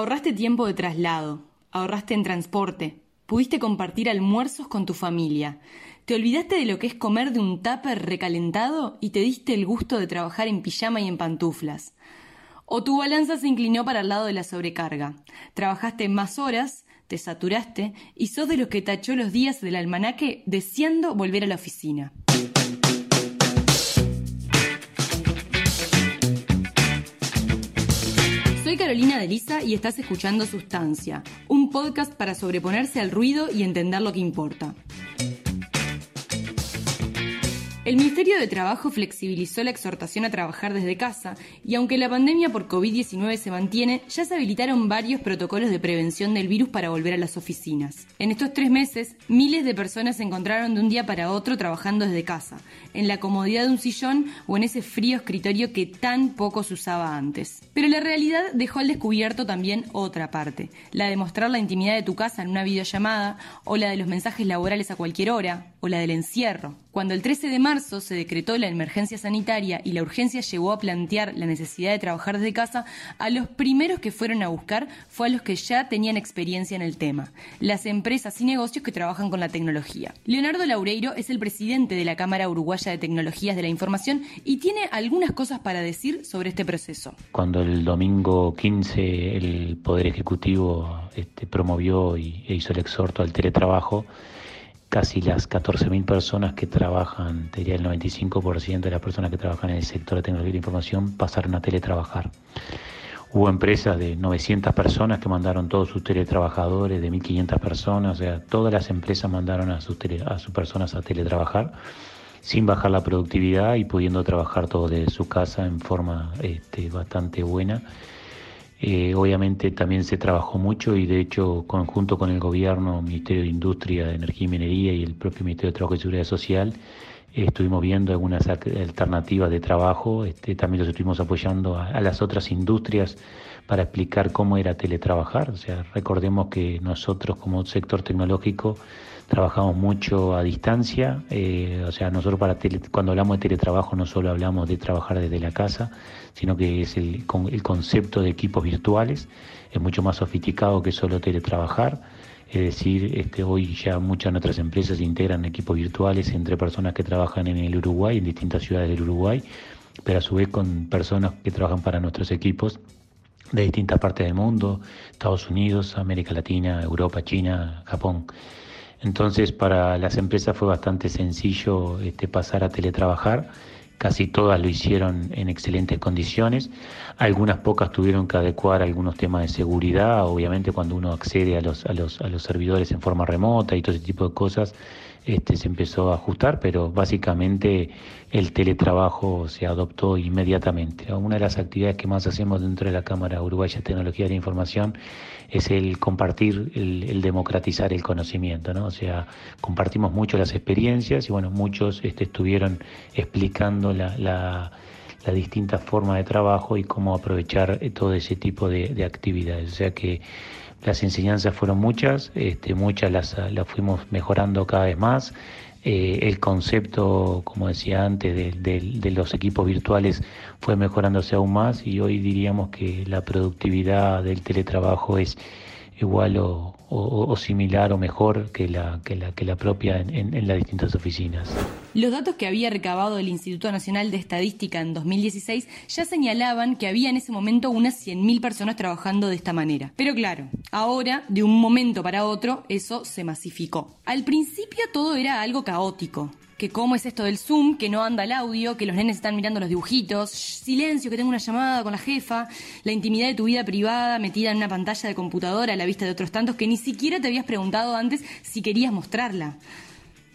Ahorraste tiempo de traslado, ahorraste en transporte, pudiste compartir almuerzos con tu familia, te olvidaste de lo que es comer de un tupper recalentado y te diste el gusto de trabajar en pijama y en pantuflas. O tu balanza se inclinó para el lado de la sobrecarga. Trabajaste más horas, te saturaste y sos de los que tachó los días del almanaque deseando volver a la oficina. Soy Carolina de Lisa y estás escuchando Sustancia, un podcast para sobreponerse al ruido y entender lo que importa. El Ministerio de Trabajo flexibilizó la exhortación a trabajar desde casa y aunque la pandemia por COVID-19 se mantiene, ya se habilitaron varios protocolos de prevención del virus para volver a las oficinas. En estos tres meses, miles de personas se encontraron de un día para otro trabajando desde casa, en la comodidad de un sillón o en ese frío escritorio que tan poco se usaba antes. Pero la realidad dejó al descubierto también otra parte, la de mostrar la intimidad de tu casa en una videollamada o la de los mensajes laborales a cualquier hora o la del encierro. Cuando el 13 de marzo se decretó la emergencia sanitaria y la urgencia llegó a plantear la necesidad de trabajar desde casa, a los primeros que fueron a buscar fue a los que ya tenían experiencia en el tema, las empresas y negocios que trabajan con la tecnología. Leonardo Laureiro es el presidente de la Cámara Uruguaya de Tecnologías de la Información y tiene algunas cosas para decir sobre este proceso. Cuando el domingo 15 el Poder Ejecutivo este, promovió y, e hizo el exhorto al teletrabajo, casi las 14.000 personas que trabajan, te diría el 95% de las personas que trabajan en el sector de tecnología de información pasaron a teletrabajar. Hubo empresas de 900 personas que mandaron todos sus teletrabajadores, de 1.500 personas, o sea, todas las empresas mandaron a sus, a sus personas a teletrabajar sin bajar la productividad y pudiendo trabajar todo desde su casa en forma este, bastante buena eh, obviamente también se trabajó mucho y de hecho conjunto con el gobierno, Ministerio de Industria, de Energía y Minería y el propio Ministerio de Trabajo y Seguridad Social, estuvimos viendo algunas alternativas de trabajo, este, también los estuvimos apoyando a, las otras industrias para explicar cómo era teletrabajar. O sea, recordemos que nosotros como sector tecnológico trabajamos mucho a distancia, eh, o sea, nosotros para cuando hablamos de teletrabajo no solo hablamos de trabajar desde la casa, sino que es el, el concepto de equipos virtuales, es mucho más sofisticado que solo teletrabajar. Es decir, este, hoy ya muchas otras empresas integran equipos virtuales entre personas que trabajan en el Uruguay, en distintas ciudades del Uruguay, pero a su vez con personas que trabajan para nuestros equipos de distintas partes del mundo, Estados Unidos, América Latina, Europa, China, Japón. Entonces para las empresas fue bastante sencillo este, pasar a teletrabajar Casi todas lo hicieron en excelentes condiciones. Algunas pocas tuvieron que adecuar algunos temas de seguridad, obviamente cuando uno accede a los, a los, a los servidores en forma remota y todo ese tipo de cosas, este, se empezó a ajustar, pero básicamente el teletrabajo se adoptó inmediatamente. Una de las actividades que más hacemos dentro de la Cámara Uruguaya de Tecnología de la Información es el compartir, el, democratizar el conocimiento, ¿no? O sea, compartimos mucho las experiencias y bueno, muchos este, estuvieron explicando la, la la distinta forma de trabajo y cómo aprovechar eh, todo ese tipo de, de actividades. O sea que las enseñanzas fueron muchas, este, muchas las, las fuimos mejorando cada vez más. Eh, el concepto, como decía antes, de, de, los equipos virtuales fue mejorándose aún más y hoy diríamos que la productividad del teletrabajo es igual o, similar o mejor que la, que la, propia en, las distintas oficinas. Los datos que había recabado el Instituto Nacional de Estadística en 2016 ya señalaban que había en ese momento unas 100.000 personas trabajando de esta manera. Pero claro, ahora, de un momento para otro, eso se masificó. Al principio todo era algo caótico que cómo es esto del Zoom, que no anda el audio, que los nenes están mirando los dibujitos, silencio, que tengo una llamada con la jefa, la intimidad de tu vida privada metida en una pantalla de computadora a la vista de otros tantos que ni siquiera te habías preguntado antes si querías mostrarla.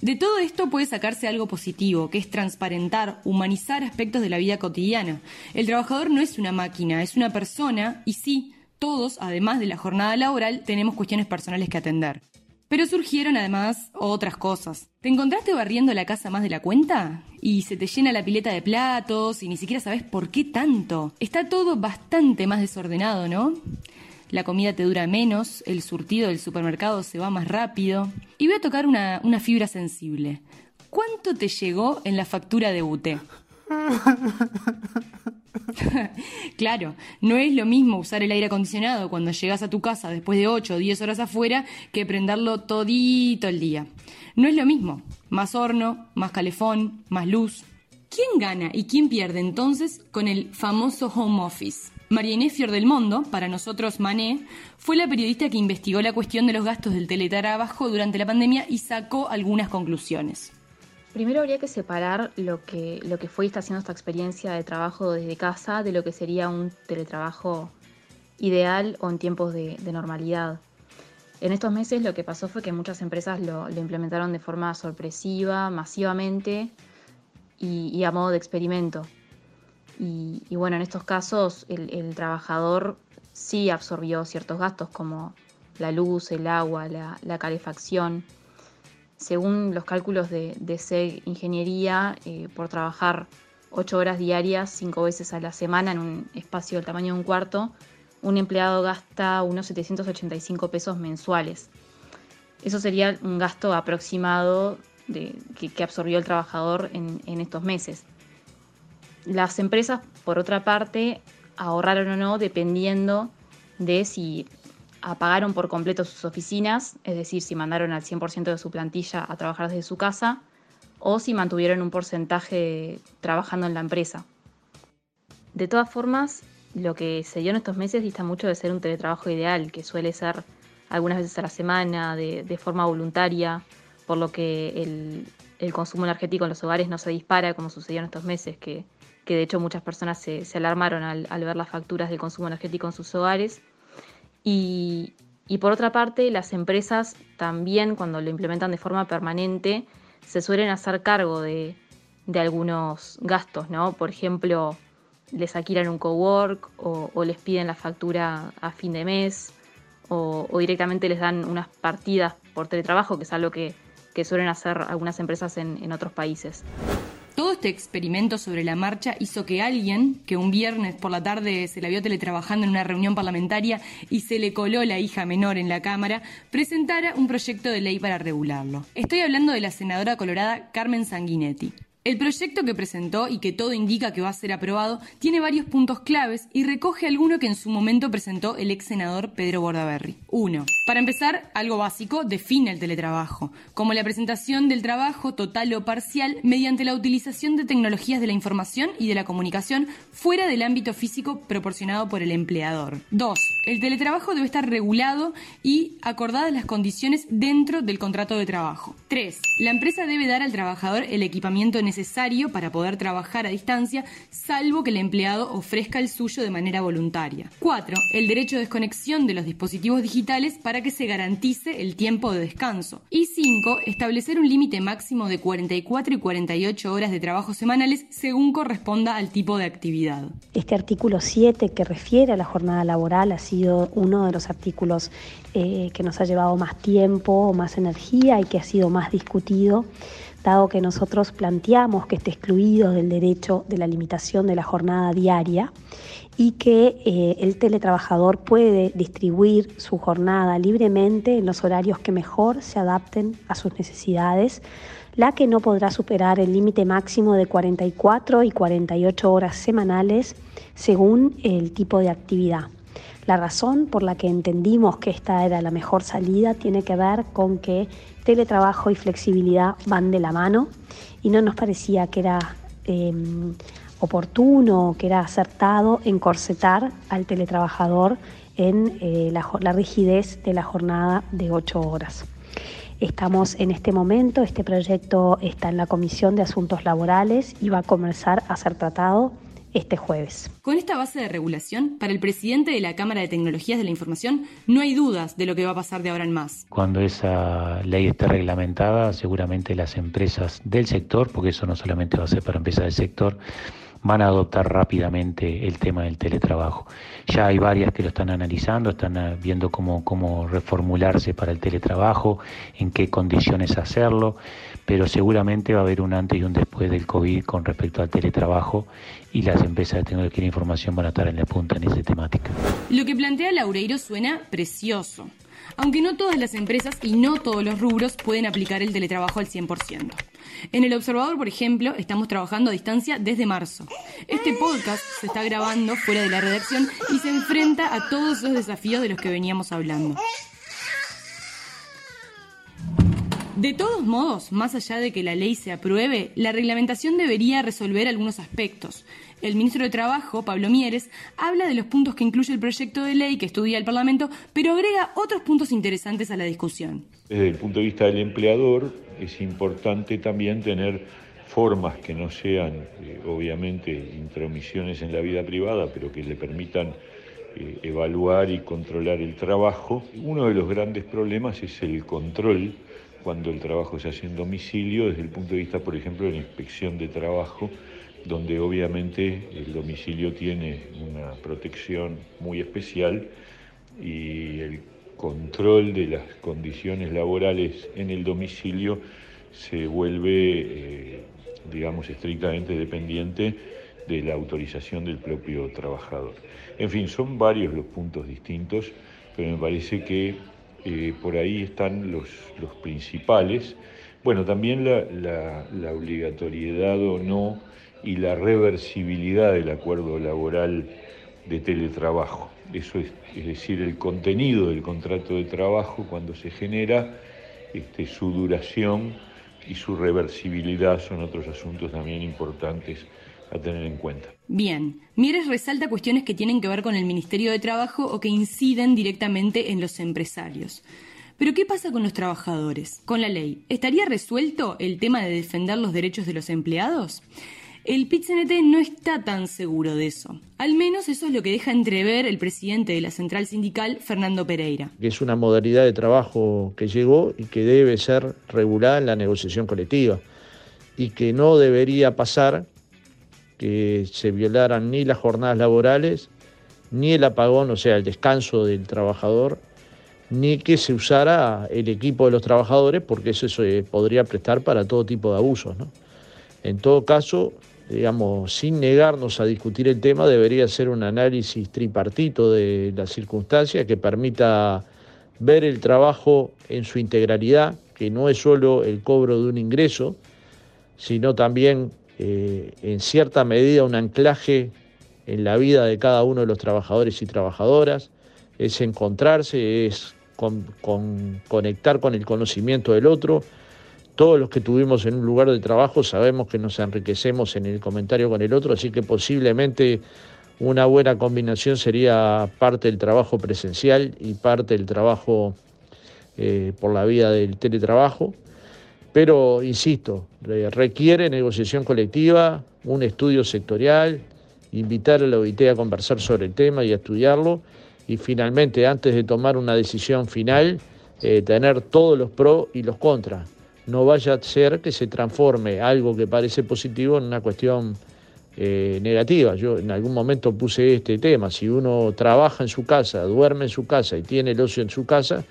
De todo esto puede sacarse algo positivo, que es transparentar, humanizar aspectos de la vida cotidiana. El trabajador no es una máquina, es una persona y sí, todos, además de la jornada laboral, tenemos cuestiones personales que atender. Pero surgieron además otras cosas. ¿Te encontraste barriendo la casa más de la cuenta? Y se te llena la pileta de platos y ni siquiera sabes por qué tanto. Está todo bastante más desordenado, ¿no? La comida te dura menos, el surtido del supermercado se va más rápido. Y voy a tocar una, fibra sensible. ¿Cuánto te llegó en la factura de UTE? claro, no es lo mismo usar el aire acondicionado cuando llegas a tu casa después de 8 o 10 horas afuera que prenderlo todito el día. No es lo mismo. Más horno, más calefón, más luz. ¿Quién gana y quién pierde entonces con el famoso home office? María Inés Fiordelmondo, para nosotros Mané, fue la periodista que investigó la cuestión de los gastos del teletrabajo durante la pandemia y sacó algunas conclusiones. Primero habría que separar lo que, lo que fue y está haciendo esta experiencia de trabajo desde casa de lo que sería un teletrabajo ideal o en tiempos de, normalidad. En estos meses lo que pasó fue que muchas empresas lo, implementaron de forma sorpresiva, masivamente y a modo de experimento. Y, bueno, en estos casos el, trabajador sí absorbió ciertos gastos como la luz, el agua, la, calefacción. Según los cálculos de, de SEG Ingeniería, eh, por trabajar ocho horas diarias, cinco veces a la semana en un espacio del tamaño de un cuarto, un empleado gasta unos 785 pesos mensuales. Eso sería un gasto aproximado que, absorbió el trabajador en estos meses. Las empresas, por otra parte, ahorraron o no dependiendo de si apagaron por completo sus oficinas, es decir, si mandaron al 100% de su plantilla a trabajar desde su casa, o si mantuvieron un porcentaje trabajando en la empresa. De todas formas, lo que se dio en estos meses dista mucho de ser un teletrabajo ideal, que suele ser algunas veces a la semana, de, forma voluntaria, por lo que el, el, consumo energético en los hogares no se dispara como sucedió en estos meses, que que de hecho muchas personas se, alarmaron al, ver las facturas del consumo energético en sus hogares. Y, por otra parte, las empresas también cuando lo implementan de forma permanente se suelen hacer cargo de, algunos gastos, ¿no? Por ejemplo, les alquilan un cowork o, o les piden la factura a fin de mes o, directamente les dan unas partidas por teletrabajo, que es algo que, suelen hacer algunas empresas en otros países. Este experimento sobre la marcha hizo que alguien, que un viernes por la tarde se la vio teletrabajando en una reunión parlamentaria y se le coló la hija menor en la Cámara, presentara un proyecto de ley para regularlo. Estoy hablando de la senadora colorada Carmen Sanguinetti. El proyecto que presentó y que todo indica que va a ser aprobado tiene varios puntos claves y recoge alguno que en su momento presentó el ex senador Pedro Bordaberry. 1. Para empezar, algo básico define el teletrabajo, como la presentación del trabajo total o parcial mediante la utilización de tecnologías de la información y de la comunicación fuera del ámbito físico proporcionado por el empleador. 2. El teletrabajo debe estar regulado y acordadas las condiciones dentro del contrato de trabajo. 3. La empresa debe dar al trabajador el equipamiento necesario necesario para poder trabajar a distancia, salvo que el empleado ofrezca el suyo de manera voluntaria. 4. El derecho de desconexión de los dispositivos digitales para que se garantice el tiempo de descanso. Y 5. Establecer un límite máximo de 44 y 48 horas de trabajo semanales según corresponda al tipo de actividad. Este artículo 7 que refiere a la jornada laboral ha sido uno de los artículos eh, que nos ha llevado más tiempo, más energía y que ha sido más discutido que nosotros planteamos que esté excluido del derecho de la limitación de la jornada diaria y que eh, el teletrabajador puede distribuir su jornada libremente en los horarios que mejor se adapten a sus necesidades, la que no podrá superar el límite máximo de 44 y 48 horas semanales según el tipo de actividad. La razón por la que entendimos que esta era la mejor salida tiene que ver con que teletrabajo y flexibilidad van de la mano y no nos parecía que era em, oportuno, que era acertado encorsetar al teletrabajador en eh, la, la rigidez de la jornada de ocho horas. Estamos en este momento, este proyecto está en la Comisión de Asuntos Laborales y va a comenzar a ser tratado este jueves. Con esta base de regulación, para el presidente de la Cámara de Tecnologías de la Información, no hay dudas de lo que va a pasar de ahora en más. Cuando esa ley esté reglamentada, seguramente las empresas del sector, porque eso no solamente va a ser para empresas del sector, van a adoptar rápidamente el tema del teletrabajo. Ya hay varias que lo están analizando, están ah, viendo cómo, cómo reformularse para el teletrabajo, en qué condiciones hacerlo, pero seguramente va a haber un antes y un después del COVID con respecto al teletrabajo y las empresas de tecnología de información van a estar en la punta en esa temática. Lo que plantea Laureiro suena precioso, aunque no todas las empresas y no todos los rubros pueden aplicar el teletrabajo al 100%. En El Observador, por ejemplo, estamos trabajando a distancia desde marzo. Este podcast se está grabando fuera de la redacción y se enfrenta a todos los desafíos de los que veníamos hablando. De todos modos, más allá de que la ley se apruebe, la reglamentación debería resolver algunos aspectos. El ministro de Trabajo, Pablo Mieres, habla de los puntos que incluye el proyecto de ley que estudia el Parlamento, pero agrega otros puntos interesantes a la discusión. Desde el punto de vista del empleador, es importante también tener formas que no sean, eh, obviamente, intromisiones en la vida privada, pero que le permitan eh, evaluar y controlar el trabajo. Uno de los grandes problemas es el control cuando el trabajo se hace en domicilio, desde el punto de vista, por ejemplo, de la inspección de trabajo, donde obviamente el domicilio tiene una protección muy especial y el control de las condiciones laborales en el domicilio se vuelve, eh, digamos, estrictamente dependiente de la autorización del propio trabajador. En fin, son varios los puntos distintos, pero me parece que eh, por ahí están los, los principales. Bueno, también la, la, obligatoriedad o no y la reversibilidad del acuerdo laboral de teletrabajo. Eso es, es decir, el contenido del contrato de trabajo cuando se genera, este, su duración y su reversibilidad son otros asuntos también importantes a tener en cuenta. Bien, Mieres resalta cuestiones que tienen que ver con el Ministerio de Trabajo o que inciden directamente en los empresarios. Pero ¿qué pasa con los trabajadores? Con la ley, ¿estaría resuelto el tema de defender los derechos de los empleados? El pit no está tan seguro de eso. Al menos eso es lo que deja entrever el presidente de la central sindical, Fernando Pereira. Es una modalidad de trabajo que llegó y que debe ser regulada en la negociación colectiva y que no debería pasar que se violaran ni las jornadas laborales, ni el apagón, o sea, el descanso del trabajador, ni que se usara el equipo de los trabajadores, porque eso se podría prestar para todo tipo de abusos. En todo caso, digamos, sin negarnos a discutir el tema, debería ser un análisis tripartito de las circunstancias que permita ver el trabajo en su integralidad, que no es solo el cobro de un ingreso, sino también eh, en cierta medida un anclaje en la vida de cada uno de los trabajadores y trabajadoras, es encontrarse, es conectar con el conocimiento del otro. Todos los que tuvimos en un lugar de trabajo sabemos que nos enriquecemos en el comentario con el otro, así que posiblemente una buena combinación sería parte del trabajo presencial y parte del trabajo eh, por la vía del teletrabajo. Pero, insisto, requiere negociación colectiva, un estudio sectorial, invitar a la OIT a conversar sobre el tema y a estudiarlo, y finalmente, antes de tomar una decisión final, eh, tener todos los pros y los contras. No vaya a ser que se transforme algo que parece positivo en una cuestión eh, negativa. Yo en algún momento puse este tema, si uno trabaja en su casa, duerme en su casa y tiene el ocio en su casa,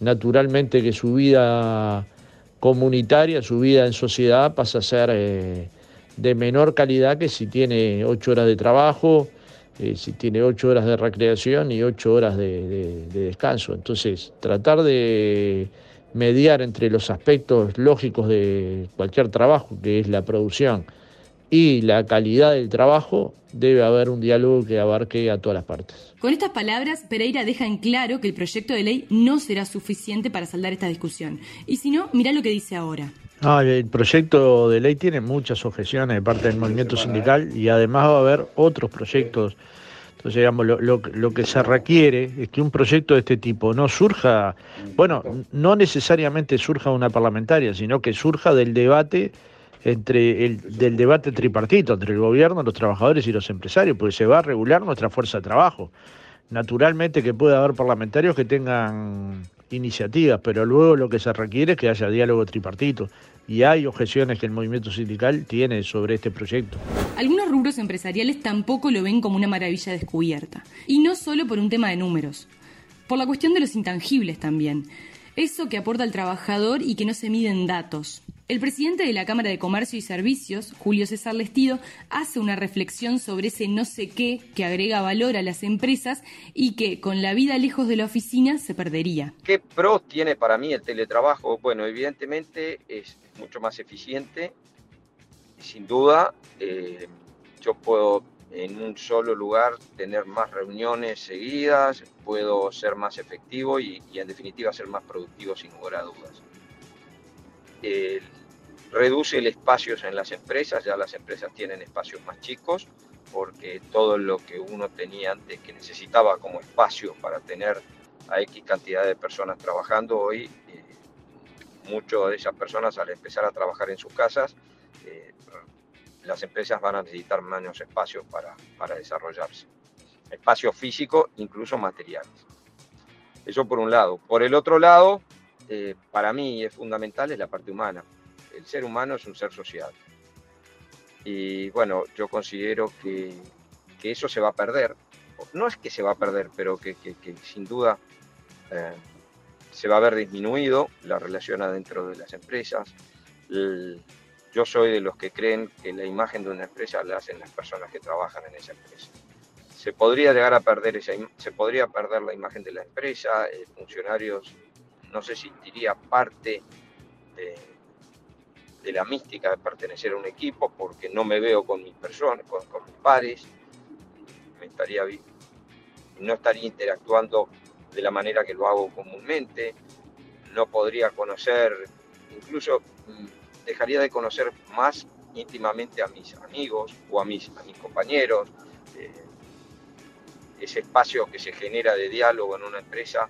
naturalmente que su vida comunitaria, su vida en sociedad pasa a ser eh, de menor calidad que si tiene ocho horas de trabajo, eh, si tiene ocho horas de recreación y ocho horas de, descanso. Entonces, tratar de mediar entre los aspectos lógicos de cualquier trabajo, que es la producción, y la calidad del trabajo, debe haber un diálogo que abarque a todas las partes. Con estas palabras, Pereira deja en claro que el proyecto de ley no será suficiente para saldar esta discusión. Y si no, mira lo que dice ahora. el proyecto de ley tiene muchas objeciones de parte del movimiento sindical y además va a haber otros proyectos. Entonces, digamos, lo, lo, que se requiere es que un proyecto de este tipo no surja, bueno, no necesariamente surja una parlamentaria, sino que surja del debate entre el del debate tripartito entre el gobierno, los trabajadores y los empresarios, porque se va a regular nuestra fuerza de trabajo. Naturalmente que puede haber parlamentarios que tengan iniciativas, pero luego lo que se requiere es que haya diálogo tripartito. Y hay objeciones que el movimiento sindical tiene sobre este proyecto. Algunos rubros empresariales tampoco lo ven como una maravilla descubierta. Y no solo por un tema de números, por la cuestión de los intangibles también. Eso que aporta el trabajador y que no se mide en datos. El presidente de la Cámara de Comercio y Servicios, Julio César Lestido, hace una reflexión sobre ese no sé qué que agrega valor a las empresas y que con la vida lejos de la oficina se perdería. ¿Qué pro tiene para mí el teletrabajo? Bueno, evidentemente es mucho más eficiente sin duda eh, yo puedo en un solo lugar tener más reuniones seguidas, puedo ser más efectivo y, en definitiva ser más productivo sin lugar a dudas. Reduce el espacio en las empresas, ya las empresas tienen espacios más chicos, porque todo lo que uno tenía antes que necesitaba como espacio para tener a X cantidad de personas trabajando hoy, eh, muchas de esas personas al empezar a trabajar en sus casas, eh, las empresas van a necesitar menos espacios para, para desarrollarse. Espacio físico, incluso materiales. Eso por un lado. Por el otro lado, eh, para mí es fundamental es la parte humana. El ser humano es un ser social. Y bueno, yo considero que, que eso se va a perder. No es que se va a perder, pero que, que, sin duda eh, se va a ver disminuido la relación adentro de las empresas. Yo soy de los que creen que la imagen de una empresa la hacen las personas que trabajan en esa empresa. Se podría llegar a perder esa, se podría perder la imagen de la empresa, eh, funcionarios no se sentiría parte de, de, la mística de pertenecer a un equipo porque no me veo con mis personas, con, mis pares, me estaría no estaría interactuando de la manera que lo hago comúnmente, no podría conocer incluso mm, dejaría de conocer más íntimamente a mis amigos o a mis, compañeros. Eh, ese espacio que se genera de diálogo en una empresa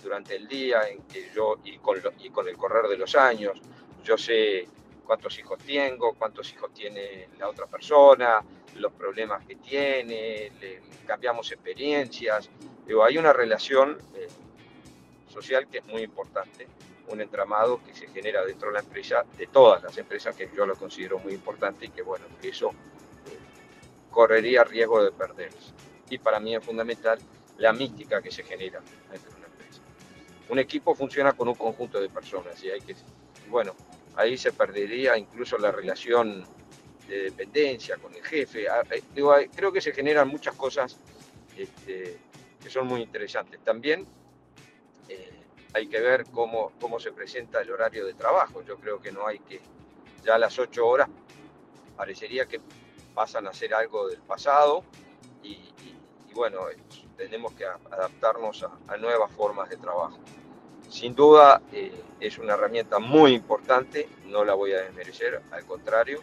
durante el día, en que yo, y con el correr de los años, yo sé cuántos hijos tengo, cuántos hijos tiene la otra persona, los problemas que tiene, cambiamos experiencias. Digo, hay una relación eh, social que es muy importante un entramado que se genera dentro de la empresa, de todas las empresas, que yo lo considero muy importante y que bueno, eso eh, correría riesgo de perderse. Y para mí es fundamental la mística que se genera dentro de una empresa. Un equipo funciona con un conjunto de personas y hay que, bueno, ahí se perdería incluso la relación de dependencia con el jefe. Ah, eh, creo que se generan muchas cosas este, que son muy interesantes. También hay que ver cómo, cómo se presenta el horario de trabajo. Yo creo que no hay que, ya a las ocho horas parecería que pasan a ser algo del pasado y, bueno, tenemos que adaptarnos a, nuevas formas de trabajo. Sin duda eh, es una herramienta muy importante, no la voy a desmerecer, al contrario,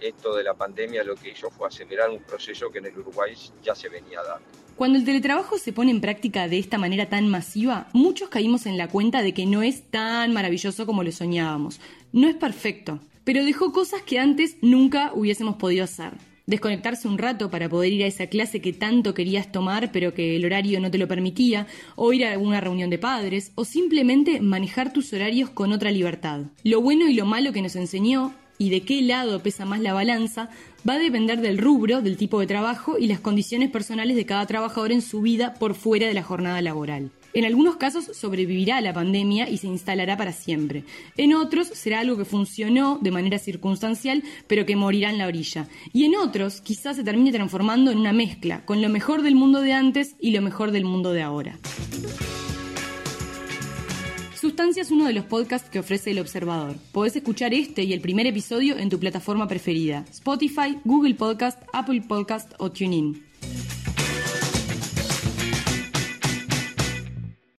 esto de la pandemia lo que hizo fue acelerar un proceso que en el Uruguay ya se venía dando. Cuando el teletrabajo se pone en práctica de esta manera tan masiva, muchos caímos en la cuenta de que no es tan maravilloso como lo soñábamos. No es perfecto, pero dejó cosas que antes nunca hubiésemos podido hacer. Desconectarse un rato para poder ir a esa clase que tanto querías tomar pero que el horario no te lo permitía, o ir a alguna reunión de padres, o simplemente manejar tus horarios con otra libertad. Lo bueno y lo malo que nos enseñó y de qué lado pesa más la balanza va a depender del rubro, del tipo de trabajo y las condiciones personales de cada trabajador en su vida por fuera de la jornada laboral. En algunos casos sobrevivirá a la pandemia y se instalará para siempre. En otros será algo que funcionó de manera circunstancial, pero que morirá en la orilla. Y en otros quizás se termine transformando en una mezcla, con lo mejor del mundo de antes y lo mejor del mundo de ahora. Sustancia es uno de los podcasts que ofrece El Observador. Podés escuchar este y el primer episodio en tu plataforma preferida, Spotify, Google Podcast, Apple Podcast o TuneIn.